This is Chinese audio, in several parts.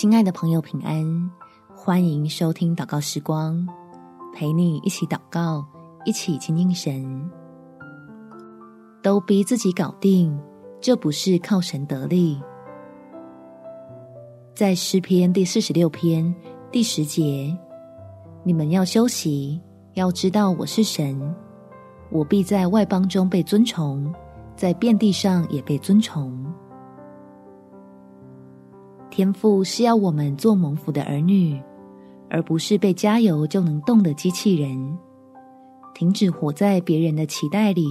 亲爱的朋友，平安！欢迎收听祷告时光，陪你一起祷告，一起亲近神。都逼自己搞定，这不是靠神得力。在诗篇第四十六篇第十节，你们要休息，要知道我是神，我必在外邦中被尊崇，在遍地上也被尊崇。天父是要我们做蒙福的儿女，而不是被加油就能动的机器人。停止活在别人的期待里，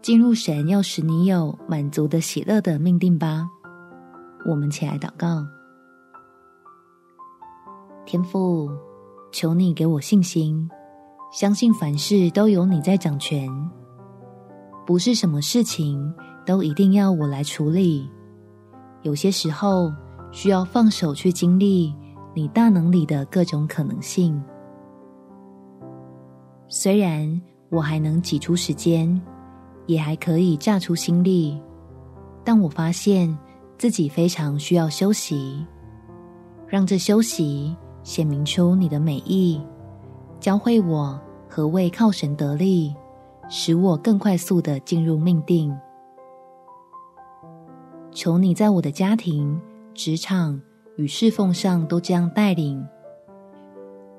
进入神要使你有满足的喜乐的命定吧。我们起来祷告，天父，求你给我信心，相信凡事都有你在掌权，不是什么事情都一定要我来处理。有些时候，需要放手去经历你大能里的各种可能性。虽然我还能挤出时间，也还可以榨出心力，但我发现自己非常需要休息。让这休息显明出你的美意，教会我何谓靠神得力，使我更快速的进入命定。求你在我的家庭。职场与侍奉上都这样带领，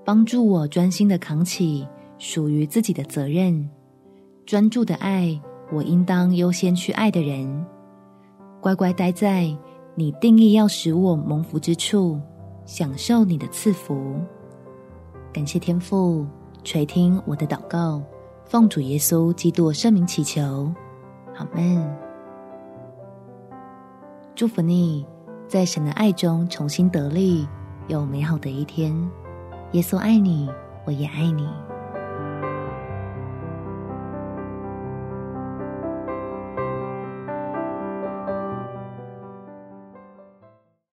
帮助我专心的扛起属于自己的责任，专注的爱我应当优先去爱的人，乖乖待在你定义要使我蒙福之处，享受你的赐福。感谢天父垂听我的祷告，奉主耶稣基督圣名祈求，阿们。祝福你。在神的爱中重新得力，有美好的一天。耶稣爱你，我也爱你。